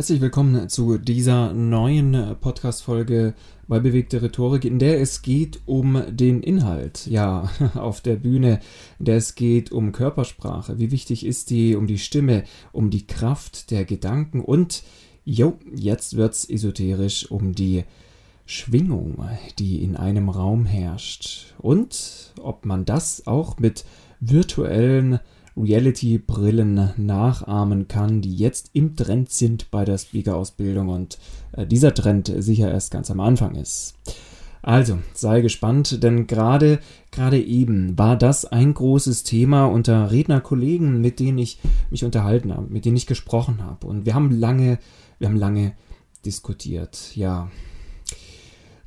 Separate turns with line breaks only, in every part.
Herzlich willkommen zu dieser neuen Podcast-Folge bei Bewegte Rhetorik, in der es geht um den Inhalt, ja, auf der Bühne, in der es geht um Körpersprache, wie wichtig ist die, um die Stimme, um die Kraft der Gedanken? Und, jo, jetzt wird's esoterisch um die Schwingung, die in einem Raum herrscht. Und ob man das auch mit virtuellen Reality-Brillen nachahmen kann, die jetzt im Trend sind bei der Speaker-Ausbildung und äh, dieser Trend sicher erst ganz am Anfang ist. Also, sei gespannt, denn gerade gerade eben war das ein großes Thema unter Rednerkollegen, mit denen ich mich unterhalten habe, mit denen ich gesprochen habe und wir haben lange wir haben lange diskutiert. Ja.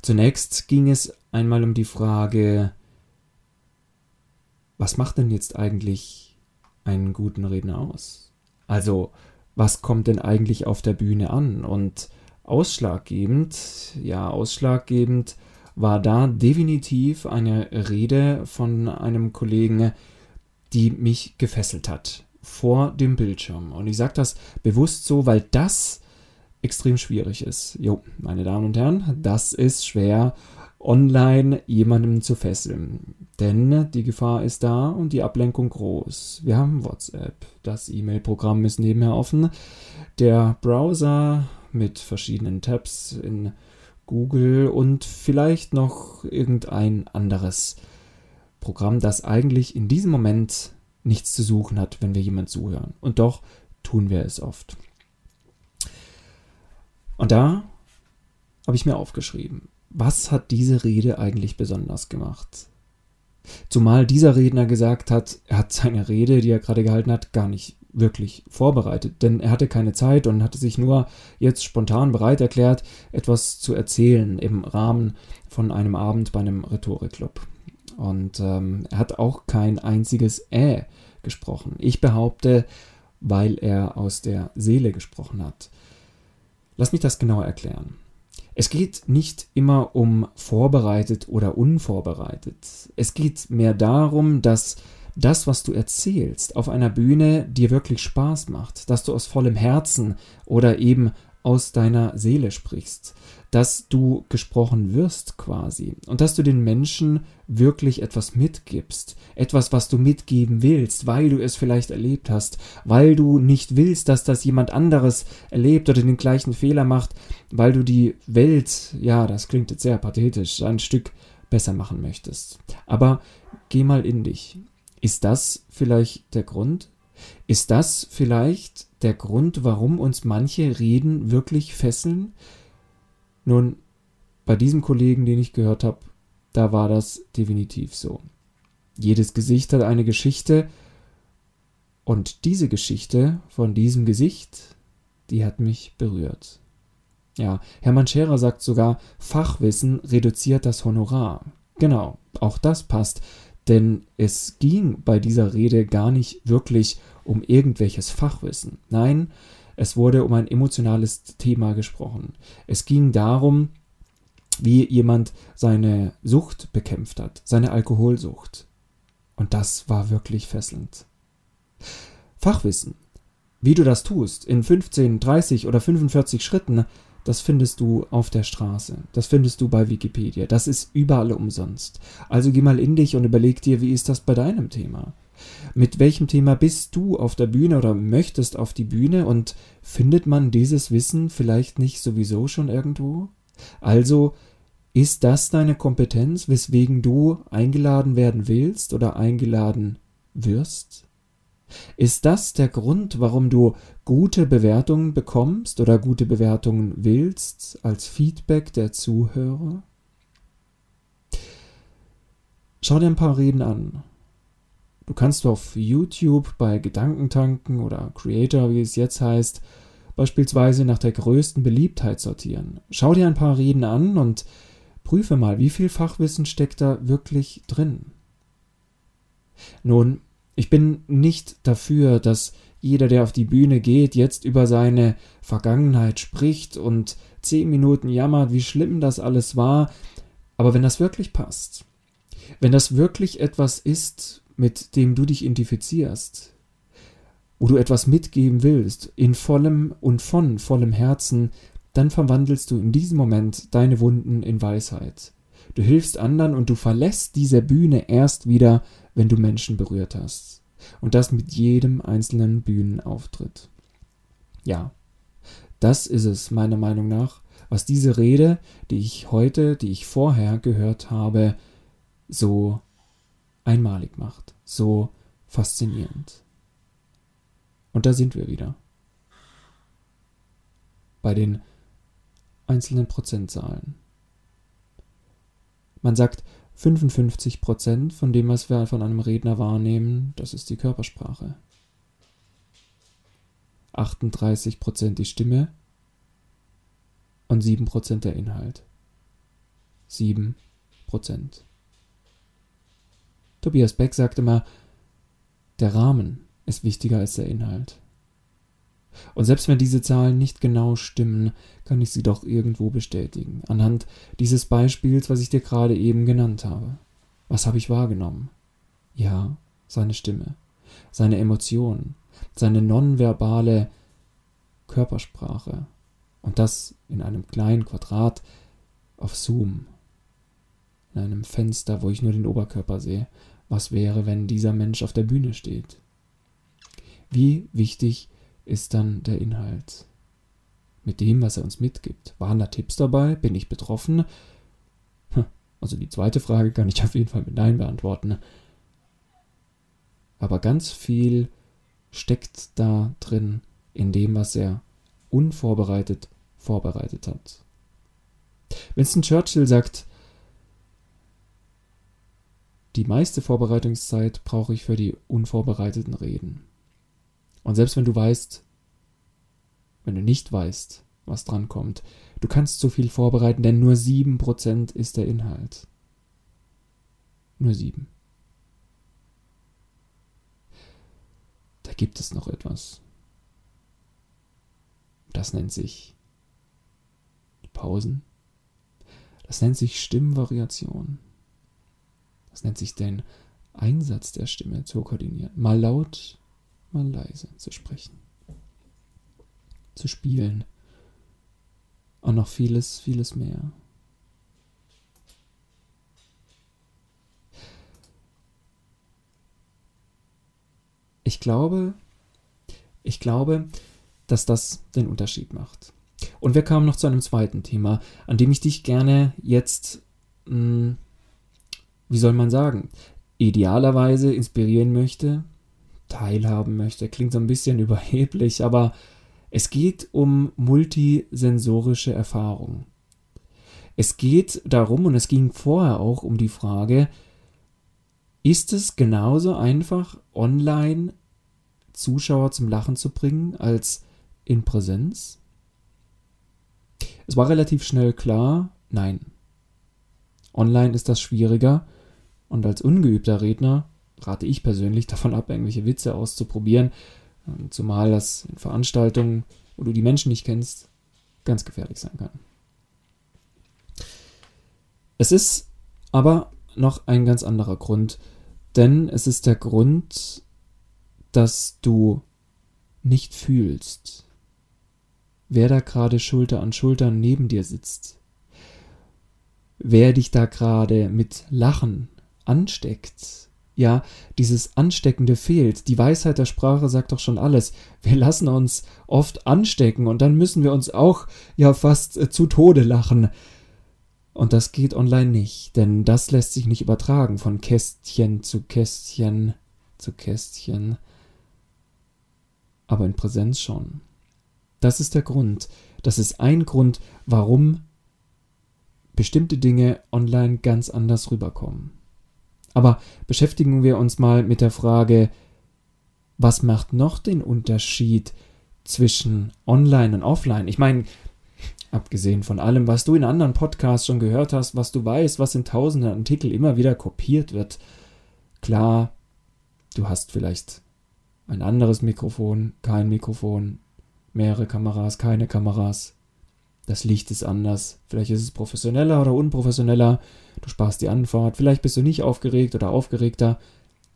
Zunächst ging es einmal um die Frage, was macht denn jetzt eigentlich einen guten Redner aus? Also, was kommt denn eigentlich auf der Bühne an? Und ausschlaggebend, ja, ausschlaggebend war da definitiv eine Rede von einem Kollegen, die mich gefesselt hat vor dem Bildschirm. Und ich sage das bewusst so, weil das extrem schwierig ist. Jo, meine Damen und Herren, das ist schwer online jemandem zu fesseln. Denn die Gefahr ist da und die Ablenkung groß. Wir haben WhatsApp, das E-Mail-Programm ist nebenher offen, der Browser mit verschiedenen Tabs in Google und vielleicht noch irgendein anderes Programm, das eigentlich in diesem Moment nichts zu suchen hat, wenn wir jemand zuhören. Und doch tun wir es oft. Und da habe ich mir aufgeschrieben, was hat diese Rede eigentlich besonders gemacht? Zumal dieser Redner gesagt hat, er hat seine Rede, die er gerade gehalten hat, gar nicht wirklich vorbereitet, denn er hatte keine Zeit und hatte sich nur jetzt spontan bereit erklärt, etwas zu erzählen im Rahmen von einem Abend bei einem Rhetorikclub. Und ähm, er hat auch kein einziges Äh gesprochen. Ich behaupte, weil er aus der Seele gesprochen hat. Lass mich das genauer erklären. Es geht nicht immer um vorbereitet oder unvorbereitet. Es geht mehr darum, dass das, was du erzählst auf einer Bühne, dir wirklich Spaß macht, dass du aus vollem Herzen oder eben aus deiner Seele sprichst, dass du gesprochen wirst quasi und dass du den Menschen wirklich etwas mitgibst, etwas, was du mitgeben willst, weil du es vielleicht erlebt hast, weil du nicht willst, dass das jemand anderes erlebt oder den gleichen Fehler macht, weil du die Welt, ja, das klingt jetzt sehr pathetisch, ein Stück besser machen möchtest. Aber geh mal in dich. Ist das vielleicht der Grund? Ist das vielleicht der Grund, warum uns manche Reden wirklich fesseln? Nun, bei diesem Kollegen, den ich gehört habe, da war das definitiv so. Jedes Gesicht hat eine Geschichte und diese Geschichte von diesem Gesicht, die hat mich berührt. Ja, Hermann Scherer sagt sogar, Fachwissen reduziert das Honorar. Genau, auch das passt, denn es ging bei dieser Rede gar nicht wirklich um irgendwelches Fachwissen. Nein, es wurde um ein emotionales Thema gesprochen. Es ging darum, wie jemand seine Sucht bekämpft hat, seine Alkoholsucht. Und das war wirklich fesselnd. Fachwissen, wie du das tust, in 15, 30 oder 45 Schritten, das findest du auf der Straße. Das findest du bei Wikipedia. Das ist überall umsonst. Also geh mal in dich und überleg dir, wie ist das bei deinem Thema? Mit welchem Thema bist du auf der Bühne oder möchtest auf die Bühne und findet man dieses Wissen vielleicht nicht sowieso schon irgendwo? Also ist das deine Kompetenz, weswegen du eingeladen werden willst oder eingeladen wirst? Ist das der Grund, warum du gute Bewertungen bekommst oder gute Bewertungen willst als Feedback der Zuhörer? Schau dir ein paar Reden an. Du kannst auf YouTube bei Gedankentanken oder Creator, wie es jetzt heißt, beispielsweise nach der größten Beliebtheit sortieren. Schau dir ein paar Reden an und prüfe mal, wie viel Fachwissen steckt da wirklich drin. Nun, ich bin nicht dafür, dass jeder, der auf die Bühne geht, jetzt über seine Vergangenheit spricht und zehn Minuten jammert, wie schlimm das alles war. Aber wenn das wirklich passt, wenn das wirklich etwas ist, mit dem du dich identifizierst, wo du etwas mitgeben willst, in vollem und von vollem Herzen, dann verwandelst du in diesem Moment deine Wunden in Weisheit. Du hilfst anderen und du verlässt diese Bühne erst wieder, wenn du Menschen berührt hast. Und das mit jedem einzelnen Bühnenauftritt. Ja, das ist es meiner Meinung nach, was diese Rede, die ich heute, die ich vorher gehört habe, so einmalig macht, so faszinierend. Und da sind wir wieder. Bei den einzelnen Prozentzahlen. Man sagt, 55 Prozent von dem, was wir von einem Redner wahrnehmen, das ist die Körpersprache. 38 Prozent die Stimme und 7 Prozent der Inhalt. 7 Prozent. Tobias Beck sagt immer, der Rahmen ist wichtiger als der Inhalt. Und selbst wenn diese Zahlen nicht genau stimmen, kann ich sie doch irgendwo bestätigen, anhand dieses Beispiels, was ich dir gerade eben genannt habe. Was habe ich wahrgenommen? Ja, seine Stimme, seine Emotionen, seine nonverbale Körpersprache. Und das in einem kleinen Quadrat auf Zoom, in einem Fenster, wo ich nur den Oberkörper sehe. Was wäre, wenn dieser Mensch auf der Bühne steht? Wie wichtig ist dann der Inhalt. Mit dem, was er uns mitgibt. Waren da Tipps dabei? Bin ich betroffen? Hm, also die zweite Frage kann ich auf jeden Fall mit Nein beantworten. Aber ganz viel steckt da drin in dem, was er unvorbereitet vorbereitet hat. Winston Churchill sagt, die meiste Vorbereitungszeit brauche ich für die unvorbereiteten Reden. Und selbst wenn du weißt, wenn du nicht weißt, was dran kommt, du kannst so viel vorbereiten, denn nur 7% ist der Inhalt. Nur 7. Da gibt es noch etwas. Das nennt sich Pausen. Das nennt sich Stimmvariation. Das nennt sich den Einsatz der Stimme zu koordinieren. Mal laut, mal leise zu sprechen, zu spielen und noch vieles, vieles mehr. Ich glaube, ich glaube, dass das den Unterschied macht. Und wir kamen noch zu einem zweiten Thema, an dem ich dich gerne jetzt, mh, hm, wie soll man sagen, idealerweise inspirieren möchte, teilhaben möchte. Klingt so ein bisschen überheblich, aber es geht um multisensorische Erfahrung. Es geht darum, und es ging vorher auch um die Frage, ist es genauso einfach, online Zuschauer zum Lachen zu bringen, als in Präsenz? Es war relativ schnell klar, nein. Online ist das schwieriger und als ungeübter Redner rate ich persönlich davon ab, irgendwelche Witze auszuprobieren. Ähm, zumal das in Veranstaltungen, wo du die Menschen nicht kennst, ganz gefährlich sein kann. Es ist aber noch ein ganz anderer Grund, denn es ist der Grund, dass du nicht fühlst, wer da gerade Schulter an Schulter neben dir sitzt, wer dich da gerade mit Lachen ansteckt, ja, dieses Ansteckende fehlt. Die Weisheit der Sprache sagt doch schon alles. Wir lassen uns oft anstecken und dann müssen wir uns auch ja fast äh, zu Tode lachen. Und das geht online nicht, denn das lässt sich nicht übertragen von Kästchen zu Kästchen zu Kästchen. Aber in Präsenz schon. Das ist der Grund. Das ist ein Grund, warum bestimmte Dinge online ganz anders rüberkommen. Aber beschäftigen wir uns mal mit der Frage, was macht noch den Unterschied zwischen Online und Offline? Ich meine, abgesehen von allem, was du in anderen Podcasts schon gehört hast, was du weißt, was in tausenden Artikeln immer wieder kopiert wird, klar, du hast vielleicht ein anderes Mikrofon, kein Mikrofon, mehrere Kameras, keine Kameras. Das Licht ist anders. Vielleicht ist es professioneller oder unprofessioneller. Du sparst die Anfahrt. Vielleicht bist du nicht aufgeregt oder aufgeregter.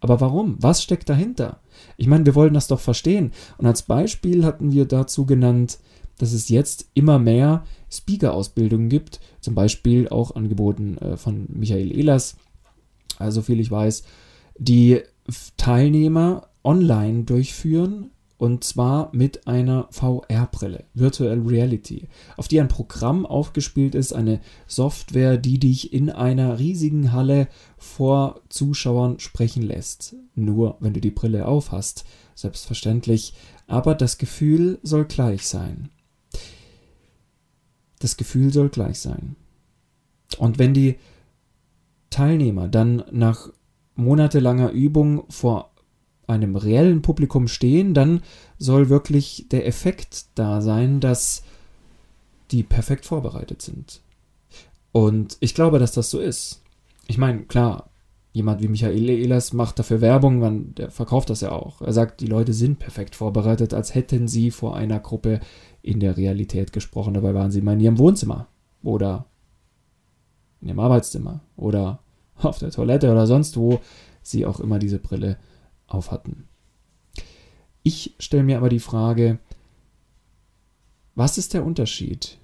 Aber warum? Was steckt dahinter? Ich meine, wir wollen das doch verstehen. Und als Beispiel hatten wir dazu genannt, dass es jetzt immer mehr Speaker-Ausbildungen gibt, zum Beispiel auch angeboten äh, von Michael Ehlers, also viel ich weiß, die Teilnehmer online durchführen und zwar mit einer VR-Brille, Virtual Reality, auf die ein Programm aufgespielt ist, eine Software, die dich in einer riesigen Halle vor Zuschauern sprechen lässt. Nur wenn du die Brille aufhast, selbstverständlich, aber das Gefühl soll gleich sein. Das Gefühl soll gleich sein. Und wenn die Teilnehmer dann nach monatelanger Übung vor einem reellen Publikum stehen, dann soll wirklich der Effekt da sein, dass die perfekt vorbereitet sind. Und ich glaube, dass das so ist. Ich meine, klar, jemand wie Michael Ehlers macht dafür Werbung, man, der verkauft das ja auch. Er sagt, die Leute sind perfekt vorbereitet, als hätten sie vor einer Gruppe in der Realität gesprochen. Dabei waren sie mal in ihrem Wohnzimmer oder in ihrem Arbeitszimmer oder auf der Toilette oder sonst wo sie auch immer diese Brille auf hatten. Ich stelle mir aber die Frage, was ist der Unterschied,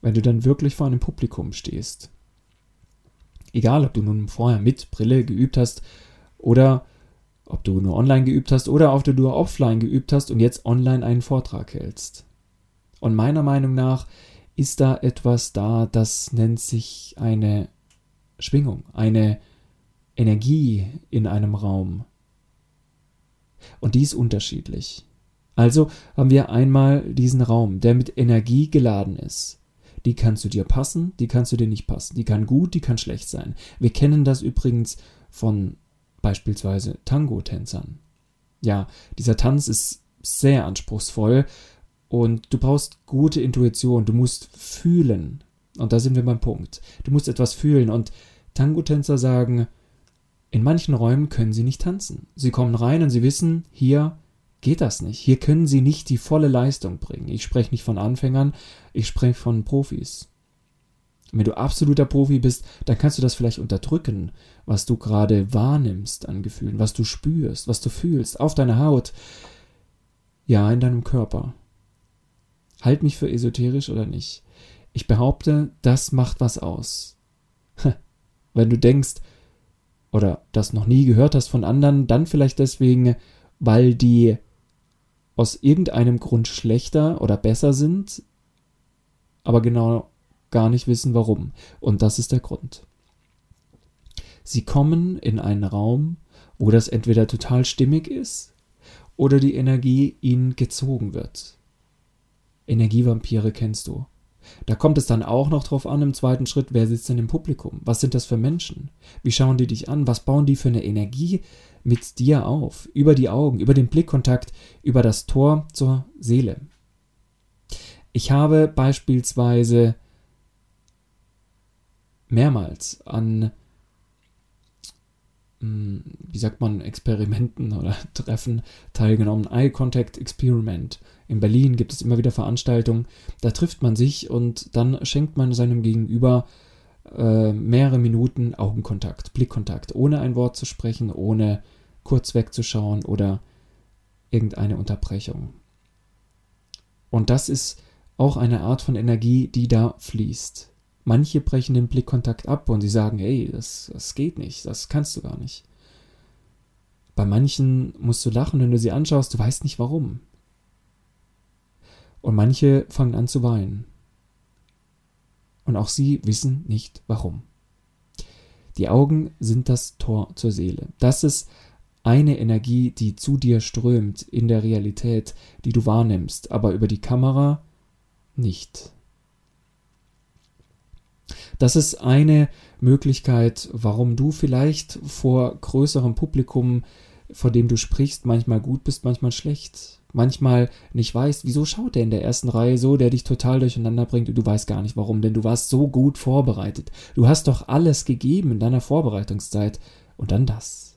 wenn du dann wirklich vor einem Publikum stehst? Egal, ob du nun vorher mit Brille geübt hast oder ob du nur online geübt hast oder ob du nur offline geübt hast und jetzt online einen Vortrag hältst. Und meiner Meinung nach ist da etwas da, das nennt sich eine Schwingung, eine Energie in einem Raum. Und die ist unterschiedlich. Also haben wir einmal diesen Raum, der mit Energie geladen ist. Die kann zu dir passen, die kann zu dir nicht passen. Die kann gut, die kann schlecht sein. Wir kennen das übrigens von beispielsweise Tango-Tänzern. Ja, dieser Tanz ist sehr anspruchsvoll und du brauchst gute Intuition. Du musst fühlen. Und da sind wir beim Punkt. Du musst etwas fühlen. Und Tango-Tänzer sagen, in manchen Räumen können sie nicht tanzen. Sie kommen rein und sie wissen, hier geht das nicht. Hier können sie nicht die volle Leistung bringen. Ich spreche nicht von Anfängern, ich spreche von Profis. wenn du absoluter Profi bist, dann kannst du das vielleicht unterdrücken, was du gerade wahrnimmst an Gefühlen, was du spürst, was du fühlst, auf deiner Haut, ja, in deinem Körper. Halt mich für esoterisch oder nicht. Ich behaupte, das macht was aus. Wenn du denkst, oder das noch nie gehört hast von anderen, dann vielleicht deswegen, weil die aus irgendeinem Grund schlechter oder besser sind, aber genau gar nicht wissen warum. Und das ist der Grund. Sie kommen in einen Raum, wo das entweder total stimmig ist oder die Energie ihnen gezogen wird. Energievampire kennst du. Da kommt es dann auch noch drauf an im zweiten Schritt, wer sitzt denn im Publikum? Was sind das für Menschen? Wie schauen die dich an? Was bauen die für eine Energie mit dir auf? Über die Augen, über den Blickkontakt, über das Tor zur Seele. Ich habe beispielsweise mehrmals an hm, wie sagt man, Experimenten oder Treffen teilgenommen. Eye Contact Experiment. In Berlin gibt es immer wieder Veranstaltungen. Da trifft man sich und dann schenkt man seinem Gegenüber äh, mehrere Minuten Augenkontakt, Blickkontakt, ohne ein Wort zu sprechen, ohne kurz wegzuschauen oder irgendeine Unterbrechung. Und das ist auch eine Art von Energie, die da fließt. Manche brechen den Blickkontakt ab und sie sagen, hey, das, das geht nicht, das kannst du gar nicht. Bei manchen musst du lachen, wenn du sie anschaust, du weißt nicht warum. Und manche fangen an zu weinen. Und auch sie wissen nicht warum. Die Augen sind das Tor zur Seele. Das ist eine Energie, die zu dir strömt in der Realität, die du wahrnimmst, aber über die Kamera nicht. Das ist eine Möglichkeit, warum du vielleicht vor größerem Publikum, vor dem du sprichst, manchmal gut bist, manchmal schlecht. Manchmal nicht weißt, wieso schaut der in der ersten Reihe so, der dich total durcheinander bringt und du weißt gar nicht warum, denn du warst so gut vorbereitet. Du hast doch alles gegeben in deiner Vorbereitungszeit und dann das.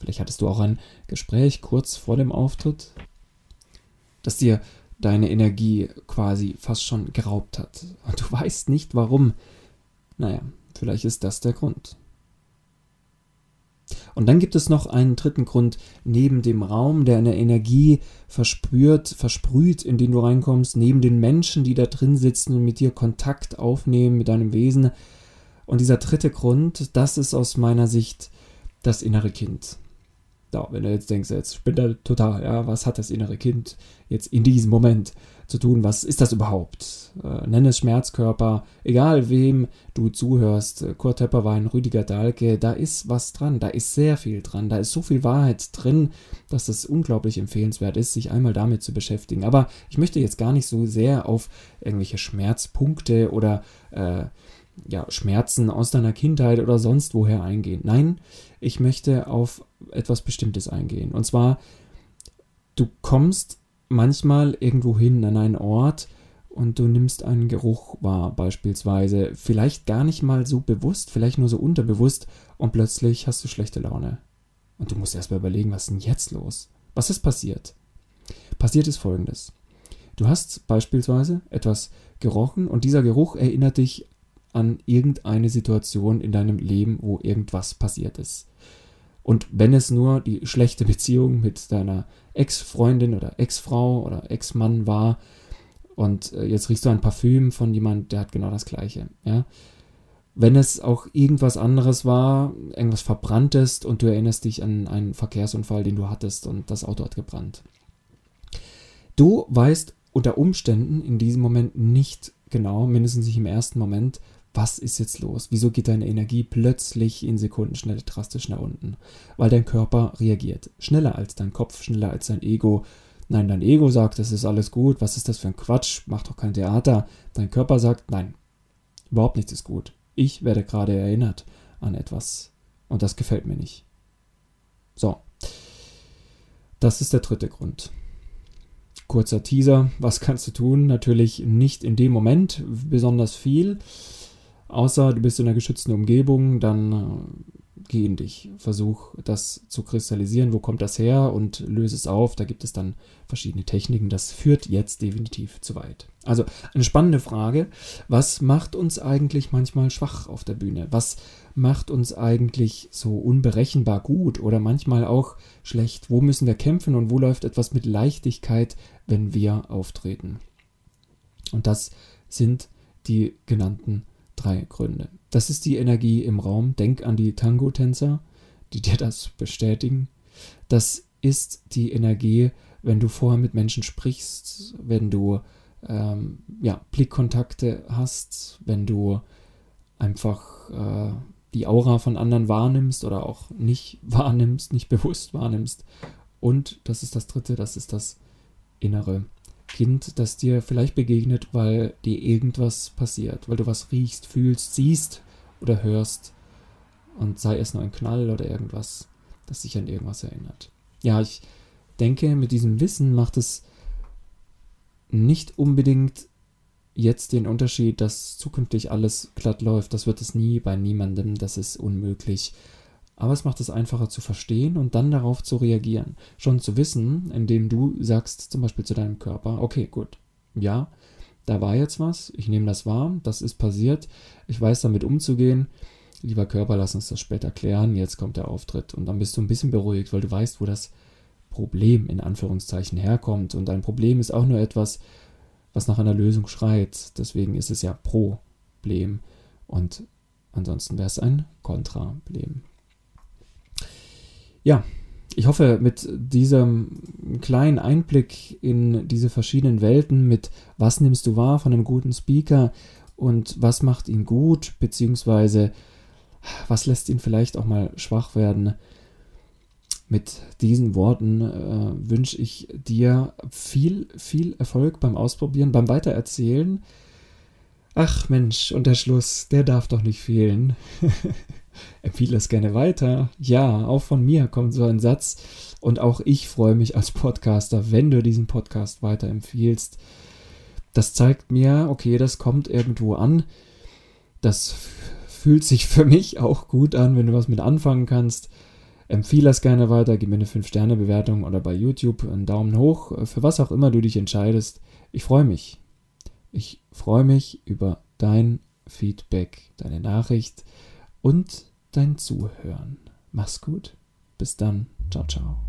Vielleicht hattest du auch ein Gespräch kurz vor dem Auftritt, das dir deine Energie quasi fast schon geraubt hat. Und du weißt nicht warum. Naja, vielleicht ist das der Grund. Und dann gibt es noch einen dritten Grund neben dem Raum, der eine Energie verspürt, versprüht, in den du reinkommst, neben den Menschen, die da drin sitzen und mit dir Kontakt aufnehmen, mit deinem Wesen. Und dieser dritte Grund, das ist aus meiner Sicht das innere Kind. Ja, wenn du jetzt denkst, jetzt spinnt er total, ja, was hat das innere Kind jetzt in diesem Moment zu tun? Was ist das überhaupt? Äh, nenn es Schmerzkörper, egal wem du zuhörst, Kurt Tepperwein, Rüdiger Dahlke, da ist was dran, da ist sehr viel dran, da ist so viel Wahrheit drin, dass es unglaublich empfehlenswert ist, sich einmal damit zu beschäftigen. Aber ich möchte jetzt gar nicht so sehr auf irgendwelche Schmerzpunkte oder äh, ja, Schmerzen aus deiner Kindheit oder sonst woher eingehen. Nein, ich möchte auf etwas Bestimmtes eingehen. Und zwar, du kommst manchmal irgendwo hin an einen Ort und du nimmst einen Geruch wahr, beispielsweise. Vielleicht gar nicht mal so bewusst, vielleicht nur so unterbewusst und plötzlich hast du schlechte Laune. Und du musst erstmal überlegen, was ist denn jetzt los? Was ist passiert? Passiert ist folgendes. Du hast beispielsweise etwas gerochen und dieser Geruch erinnert dich an irgendeine Situation in deinem Leben, wo irgendwas passiert ist. Und wenn es nur die schlechte Beziehung mit deiner Ex-Freundin oder Ex-Frau oder Ex-Mann war und äh, jetzt riechst du ein Parfüm von jemand, der hat genau das gleiche, ja. Wenn es auch irgendwas anderes war, irgendwas verbranntes und du erinnerst dich an einen Verkehrsunfall, den du hattest und das Auto hat gebrannt. Du weißt unter Umständen in diesem Moment nicht genau, mindestens nicht im ersten Moment, was ist jetzt los? Wieso geht deine Energie plötzlich in Sekundenschnelle drastisch nach unten? Weil dein Körper reagiert. Schneller als dein Kopf, schneller als dein Ego. Nein, dein Ego sagt, das ist alles gut. Was ist das für ein Quatsch? Mach doch kein Theater. Dein Körper sagt, nein, überhaupt nichts ist gut. Ich werde gerade erinnert an etwas. Und das gefällt mir nicht. So. Das ist der dritte Grund. Kurzer Teaser. Was kannst du tun? Natürlich nicht in dem Moment besonders viel. Außer du bist in einer geschützten Umgebung, dann äh, geh in dich. Versuch das zu kristallisieren. Wo kommt das her? Und löse es auf. Da gibt es dann verschiedene Techniken. Das führt jetzt definitiv zu weit. Also eine spannende Frage. Was macht uns eigentlich manchmal schwach auf der Bühne? Was macht uns eigentlich so unberechenbar gut oder manchmal auch schlecht? Wo müssen wir kämpfen und wo läuft etwas mit Leichtigkeit, wenn wir auftreten? Und das sind die genannten drei Gründe. Das ist die Energie im Raum. Denk an die Tango-Tänzer, die dir das bestätigen. Das ist die Energie, wenn du vorher mit Menschen sprichst, wenn du ähm, ja, Blickkontakte hast, wenn du einfach äh, die Aura von anderen wahrnimmst oder auch nicht wahrnimmst, nicht bewusst wahrnimmst. Und das ist das dritte, das ist das innere Kind, das dir vielleicht begegnet, weil dir irgendwas passiert, weil du was riechst, fühlst, siehst oder hörst und sei es nur ein Knall oder irgendwas, das dich an irgendwas erinnert. Ja, ich denke, mit diesem Wissen macht es nicht unbedingt jetzt den Unterschied, dass zukünftig alles glatt läuft. Das wird es nie bei niemandem, das ist unmöglich aber es macht es einfacher zu verstehen und dann darauf zu reagieren. Schon zu wissen, indem du sagst zum Beispiel zu deinem Körper, okay, gut, ja, da war jetzt was, ich nehme das wahr, das ist passiert, ich weiß damit umzugehen. Lieber Körper, lass uns das später klären, jetzt kommt der Auftritt. Und dann bist du ein bisschen beruhigt, weil du weißt, wo das Problem in Anführungszeichen herkommt. Und ein Problem ist auch nur etwas, was nach einer Lösung schreit. Deswegen ist es ja Problem. Und ansonsten wäre es ein Kontraproblem. Ja, ich hoffe, mit diesem kleinen Einblick in diese verschiedenen Welten, mit was nimmst du wahr von einem guten Speaker und was macht ihn gut, beziehungsweise was lässt ihn vielleicht auch mal schwach werden, mit diesen Worten äh, wünsche ich dir viel, viel Erfolg beim Ausprobieren, beim Weitererzählen. Ach Mensch, und der Schluss, der darf doch nicht fehlen. empfehle es gerne weiter. Ja, auch von mir kommt so ein Satz. Und auch ich freue mich als Podcaster, wenn du diesen Podcast weiterempfiehlst. Das zeigt mir, okay, das kommt irgendwo an. Das fühlt sich für mich auch gut an, wenn du was mit anfangen kannst. Empfehle es gerne weiter, gib mir eine 5-Sterne-Bewertung oder bei YouTube einen Daumen hoch, für was auch immer du dich entscheidest. Ich freue mich. Ich freue mich über dein Feedback, deine Nachricht und dein Zuhören. Mach's gut. Bis dann. Ciao, ciao.